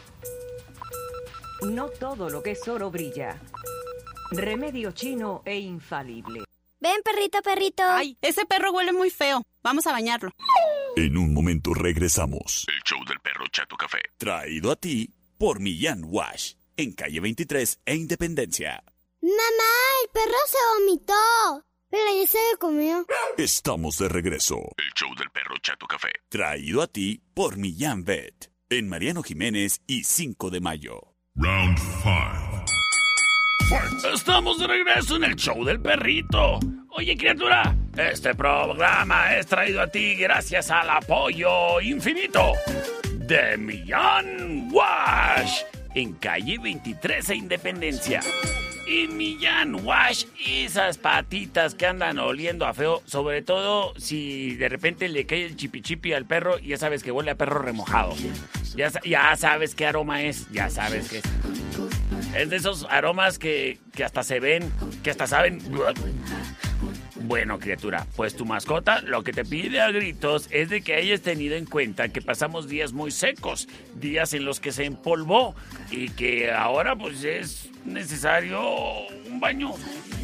No todo lo que es oro brilla. Remedio chino e infalible. Ven, perrito, perrito. Ay, ese perro huele muy feo. Vamos a bañarlo. En un momento regresamos. El show del perro Chato Café. Traído a ti por Millán Wash. En calle 23 e Independencia. Mamá, el perro se vomitó. Pero ya se lo comió. Estamos de regreso. El show del perro Chato Café. Traído a ti por Millán Vet. En Mariano Jiménez y 5 de mayo. Round 5. Estamos de regreso en el show del perrito. Oye, criatura, este programa es traído a ti gracias al apoyo infinito de Millán Wash en calle 23 e Independencia. Y Millán Wash, esas patitas que andan oliendo a feo, sobre todo si de repente le cae el chipichipi al perro, ya sabes que huele a perro remojado. Ya sabes qué aroma es, ya sabes qué es. Es de esos aromas que, que hasta se ven, que hasta saben. Bueno, criatura, pues tu mascota lo que te pide a gritos es de que hayas tenido en cuenta que pasamos días muy secos, días en los que se empolvó y que ahora pues es necesario un baño.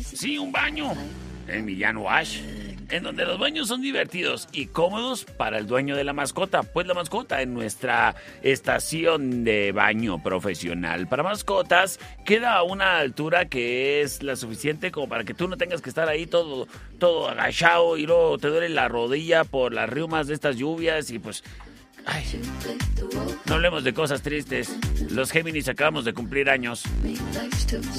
Sí, un baño. En Millán Wash. En donde los baños son divertidos y cómodos para el dueño de la mascota, pues la mascota en nuestra estación de baño profesional. Para mascotas queda a una altura que es la suficiente como para que tú no tengas que estar ahí todo, todo agachado y luego te duele la rodilla por las riumas de estas lluvias y pues... No hablemos de cosas tristes. Los Géminis acabamos de cumplir años.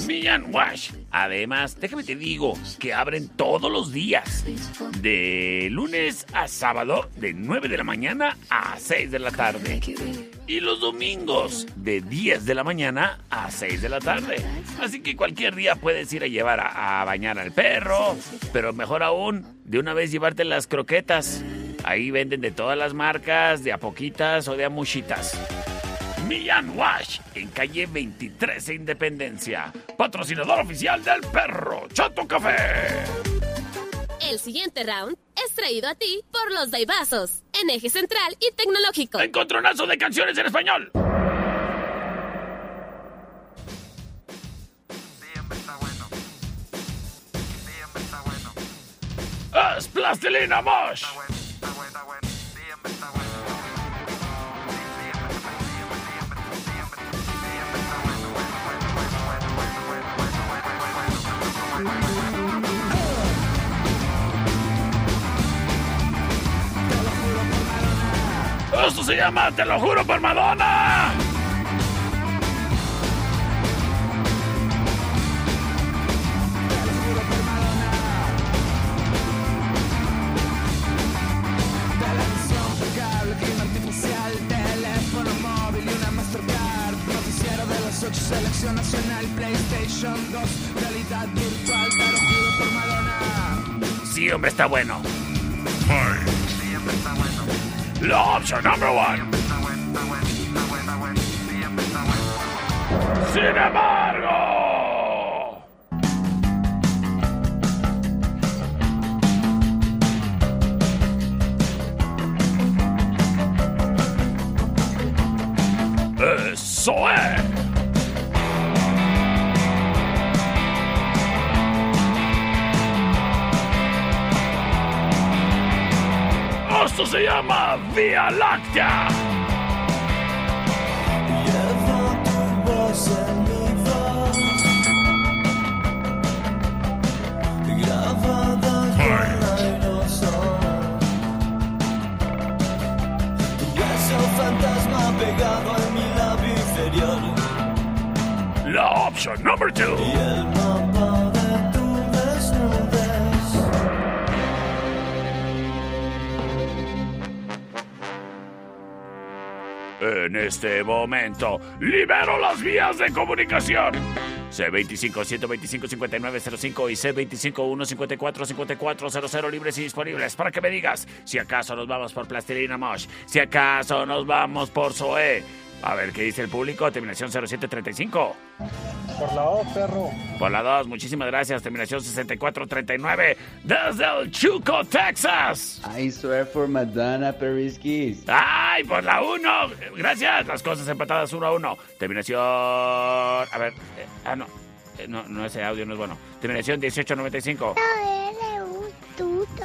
Millán Wash. Además, déjame te digo que abren todos los días. De lunes a sábado, de 9 de la mañana a 6 de la tarde. Y los domingos, de 10 de la mañana a 6 de la tarde. Así que cualquier día puedes ir a llevar a bañar al perro. Pero mejor aún, de una vez llevarte las croquetas. Ahí venden de todas las marcas, de a poquitas o de a muchitas. Millán Wash, en calle 23 e Independencia. Patrocinador oficial del perro Chato Café. El siguiente round es traído a ti por los Daibazos, en eje central y tecnológico. Encontronazo de canciones en español. ¡Es plastilina Mosh! Esto se llama Te lo juro por Madonna. Sí, hombre, está bueno. La opción number one. Sin embargo. se llama Vía Láctea. Fantasma pegado en mi labio inferior. La opción número 2. En este momento, libero las vías de comunicación. C25-125-5905 y C25-154-5400 libres y disponibles para que me digas si acaso nos vamos por Plastilina Mosh, si acaso nos vamos por Zoe. A ver qué dice el público. Terminación 0735. Por la O, perro. Por la 2, muchísimas gracias. Terminación 6439 desde el Chuco, Texas. I swear for Madonna Periskis. ¡Ay, por la 1! Gracias. Las cosas empatadas 1 a 1. Terminación. A ver. eh, ah, no. Eh, no. No, ese audio no es bueno. Terminación 1895. Eres un tuto.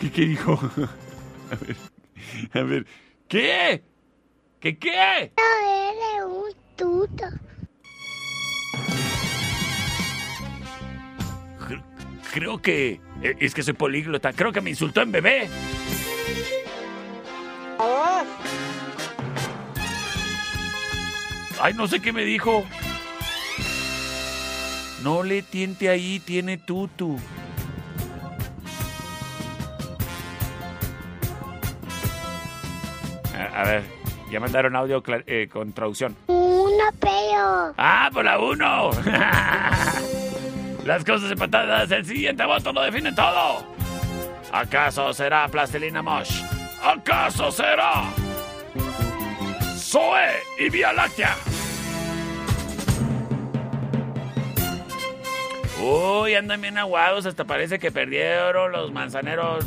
¿Qué, qué dijo? <laughs> A ver. A ver. ¿Qué? ¿Qué qué? Eres un tuto. Creo que. eh, Es que soy políglota. Creo que me insultó en bebé. Ay, no sé qué me dijo. No le tiente ahí, tiene tutu. A ver, ya mandaron audio eh, con traducción. Una peo. ¡Ah, por la uno! <laughs> Las cosas empatadas, el siguiente voto lo define todo. ¿Acaso será Plastilina Mosh? ¿Acaso será Zoe y Vía Láctea? Uy, andan bien aguados, hasta parece que perdieron los manzaneros.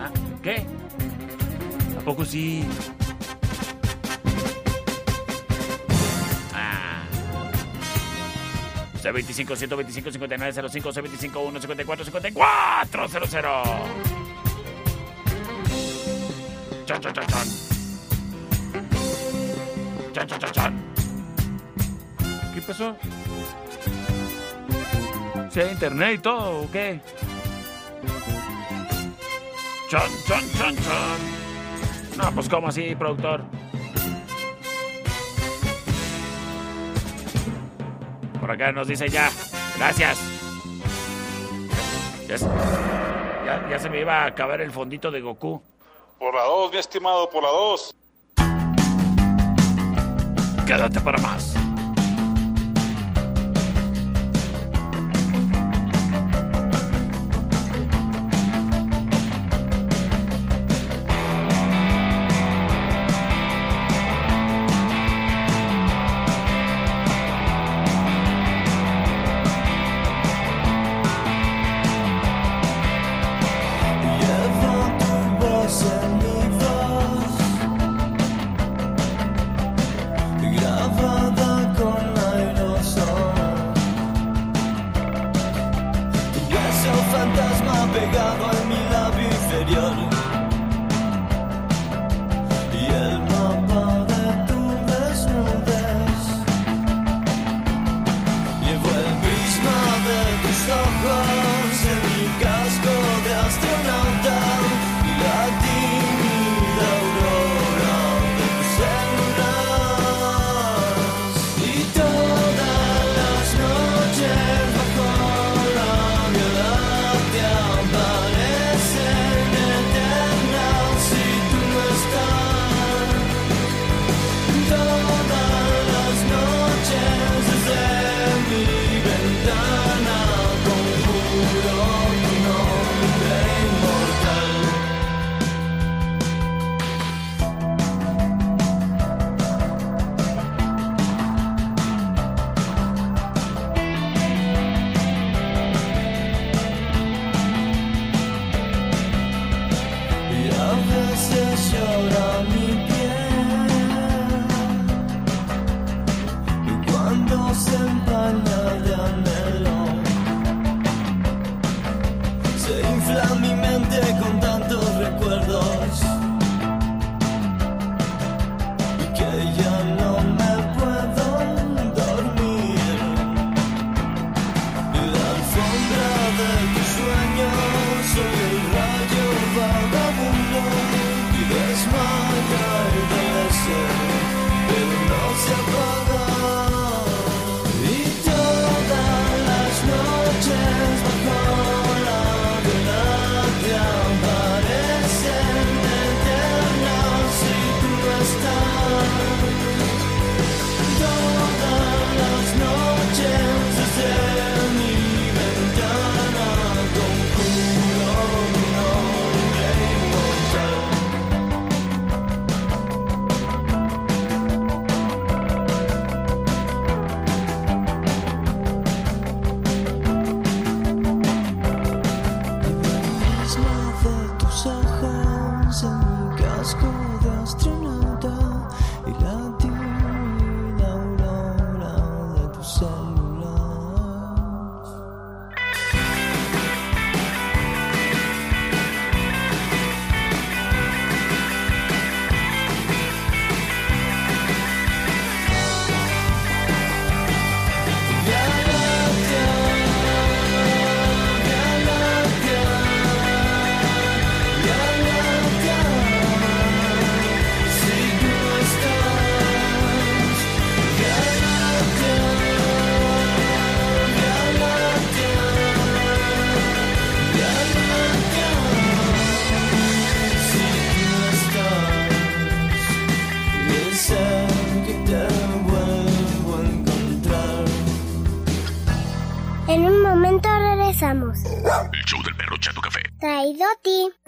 Ah, ¿Qué? ¿A poco sí? C25 125 59 05 C25 1 54 54 00 Chan chan chan chan Chan chan chan chan ¿Qué pasó? ¿Se hay internet y todo o qué? Chan chan chan chan No, pues ¿cómo así, productor? Por acá nos dice ya. Gracias. Ya, se- ya- ya se me iba a acabar el fondito de Goku. Por la 2, mi estimado, por la 2. Quédate para más.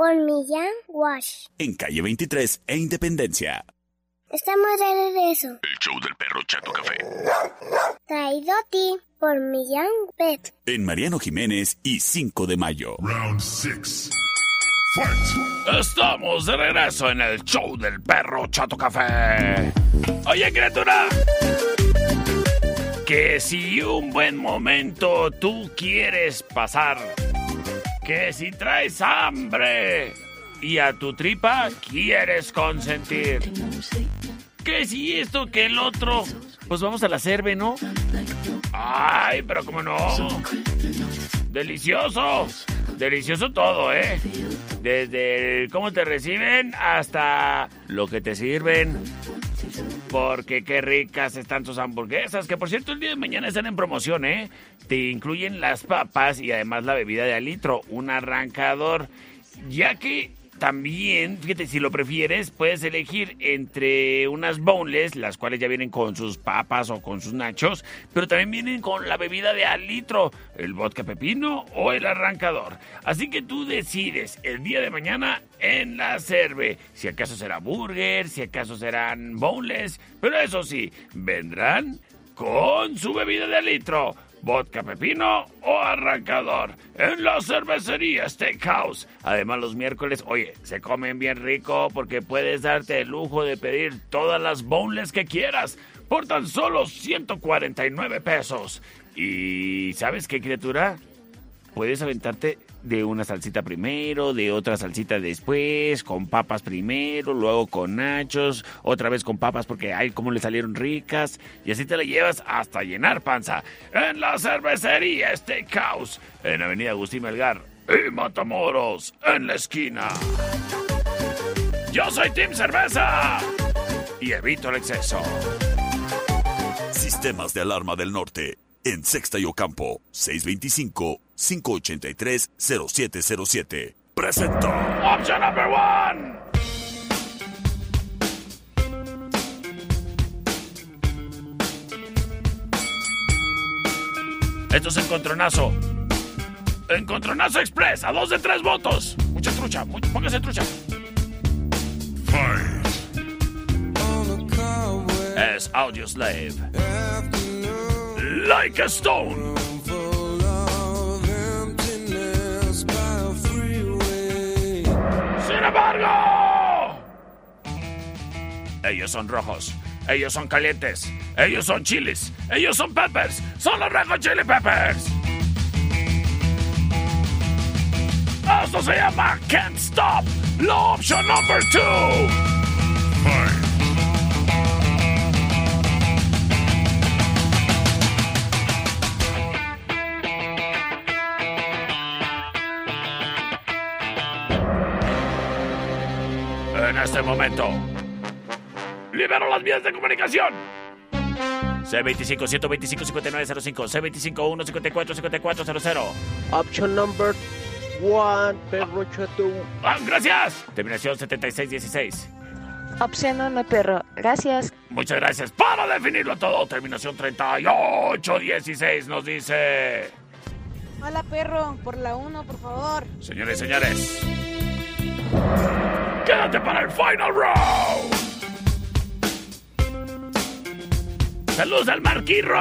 Por Millán Wash. En calle 23 e Independencia. Estamos de regreso. El show del perro Chato Café. Traído a ti por Millán Pet. En Mariano Jiménez y 5 de mayo. Round 6. Estamos de regreso en el show del perro Chato Café. Oye, criatura. Que si un buen momento tú quieres pasar, que si traes hambre y a tu tripa quieres consentir, que si esto que el otro, pues vamos a la cerve, ¿no? Ay, pero cómo no. Delicioso. Delicioso todo, ¿eh? Desde cómo te reciben hasta lo que te sirven. Porque qué ricas están tus hamburguesas. Que por cierto, el día de mañana están en promoción, ¿eh? Te incluyen las papas y además la bebida de alitro, un arrancador. Ya que también, fíjate, si lo prefieres, puedes elegir entre unas boneless, las cuales ya vienen con sus papas o con sus nachos, pero también vienen con la bebida de al litro, el vodka pepino o el arrancador. Así que tú decides el día de mañana en la cerve, si acaso será burger, si acaso serán boneless, pero eso sí, vendrán con su bebida de al litro. Vodka pepino o arrancador en la cervecería Steakhouse. Además los miércoles, oye, se comen bien rico porque puedes darte el lujo de pedir todas las boneless que quieras por tan solo 149 pesos. Y ¿sabes qué criatura? Puedes aventarte de una salsita primero, de otra salsita después, con papas primero, luego con nachos, otra vez con papas porque ay, cómo le salieron ricas, y así te la llevas hasta llenar panza. En la cervecería Steakhouse, en Avenida Agustín Melgar y Matamoros, en la esquina. Yo soy Team Cerveza y evito el exceso. Sistemas de alarma del norte. En Sexta y Ocampo, 625-583-0707. Presento. Option number one. Esto es Encontronazo. Encontronazo Express, a dos de tres votos. Mucha trucha, póngase trucha. Es Audio Slave. Like a Stone. Sin embargo, ellos son rojos, ellos son calientes, ellos son chiles, Ellos son Peppers. Son los Hot Chili Peppers. Esto se llama Can't Stop. La option number two. Este momento, libero las vías de comunicación. C25 125 5905 C25 154 5400 Option number one, perro chato. Ah, gracias. Terminación 7616. Opción 1, perro. Gracias. Muchas gracias. Para definirlo todo, terminación 3816 nos dice. Hola, perro. Por la 1, por favor. Señores y señores, quédate para el final round. Saludos al Marquirro.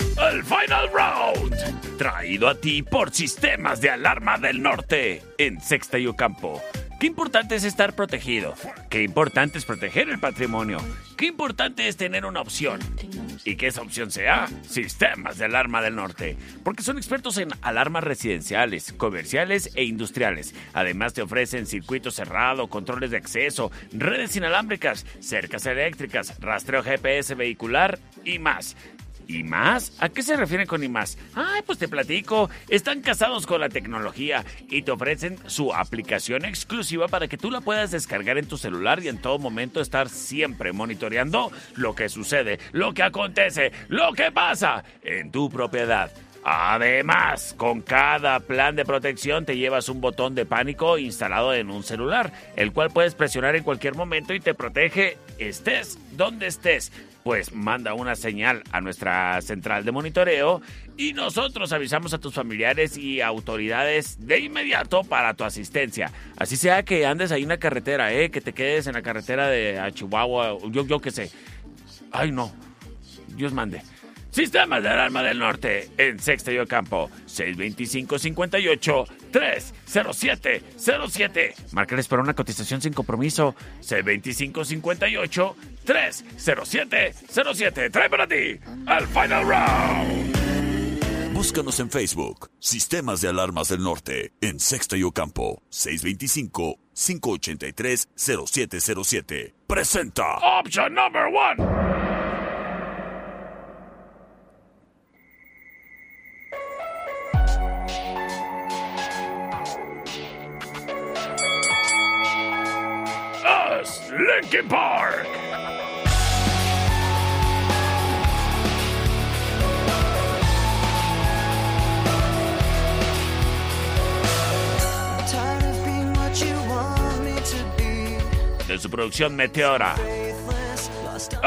El Final Round. Traído a ti por Sistemas de Alarma del Norte. En Sexta y Ocampo. Qué importante es estar protegido. Qué importante es proteger el patrimonio. Qué importante es tener una opción. Y que esa opción sea Sistemas de Alarma del Norte. Porque son expertos en alarmas residenciales, comerciales e industriales. Además te ofrecen circuito cerrado, controles de acceso, redes inalámbricas, cercas eléctricas, rastreo GPS vehicular y más. ¿Y más? ¿A qué se refieren con y más? Ay, pues te platico. Están casados con la tecnología y te ofrecen su aplicación exclusiva para que tú la puedas descargar en tu celular y en todo momento estar siempre monitoreando lo que sucede, lo que acontece, lo que pasa en tu propiedad. Además, con cada plan de protección te llevas un botón de pánico instalado en un celular, el cual puedes presionar en cualquier momento y te protege estés donde estés. Pues manda una señal a nuestra central de monitoreo y nosotros avisamos a tus familiares y autoridades de inmediato para tu asistencia. Así sea que andes ahí en la carretera, ¿eh? que te quedes en la carretera de Chihuahua, yo, yo qué sé. Ay, no. Dios mande. Sistemas de Alarma del Norte en Sexta y Ocampo 625-58-30707. Márcales para una cotización sin compromiso 625-58-30707. Trae para ti al Final Round. Búscanos en Facebook. Sistemas de Alarmas del Norte. En Sexta y Ocampo. 625-583-0707. Presenta. Option number one. Me to be. De su producción Meteora.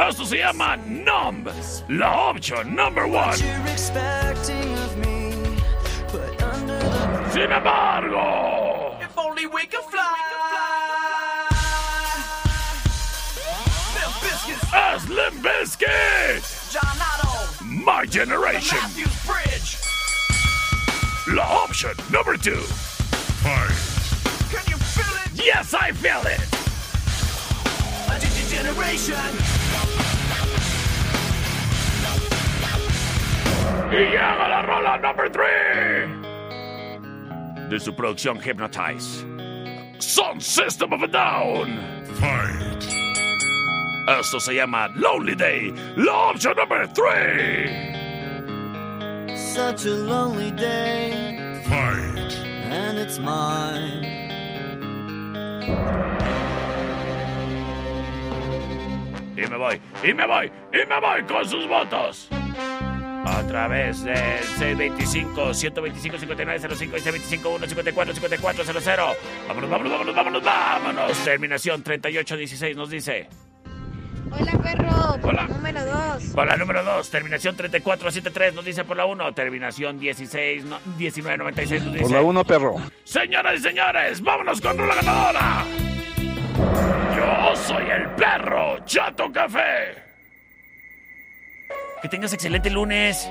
Esto se llama Numb. La option number one. you're expecting of me. Put under the Sin embargo. Bizkit, Es Limp Bizkit. John Otto, My Generation. Matthews Bridge. La option number two. Fight. Can you feel it? Yes, I feel it. A generation. Y llega la rola number three. De su producción Hypnotize. Son System of a Down. Fight. Esto se llama Lonely Day. La option number three. Such a lonely day, Fight. and it's mine. Y me voy, y me voy, y me voy con sus votos. A través del 625-125-5905 y 625-154-5400. Vámonos, vámonos, vámonos, vámonos, vámonos. Terminación 3816 nos dice. Hola, perro. Por Hola. la número 2. Por la número 2, terminación 3473 nos dice por la 1. Terminación 16, no, 1996 nos dice. Por la 1, perro. Señoras y señores, vámonos con la ganadora. Yo soy el perro Chato Café. Que tengas excelente lunes.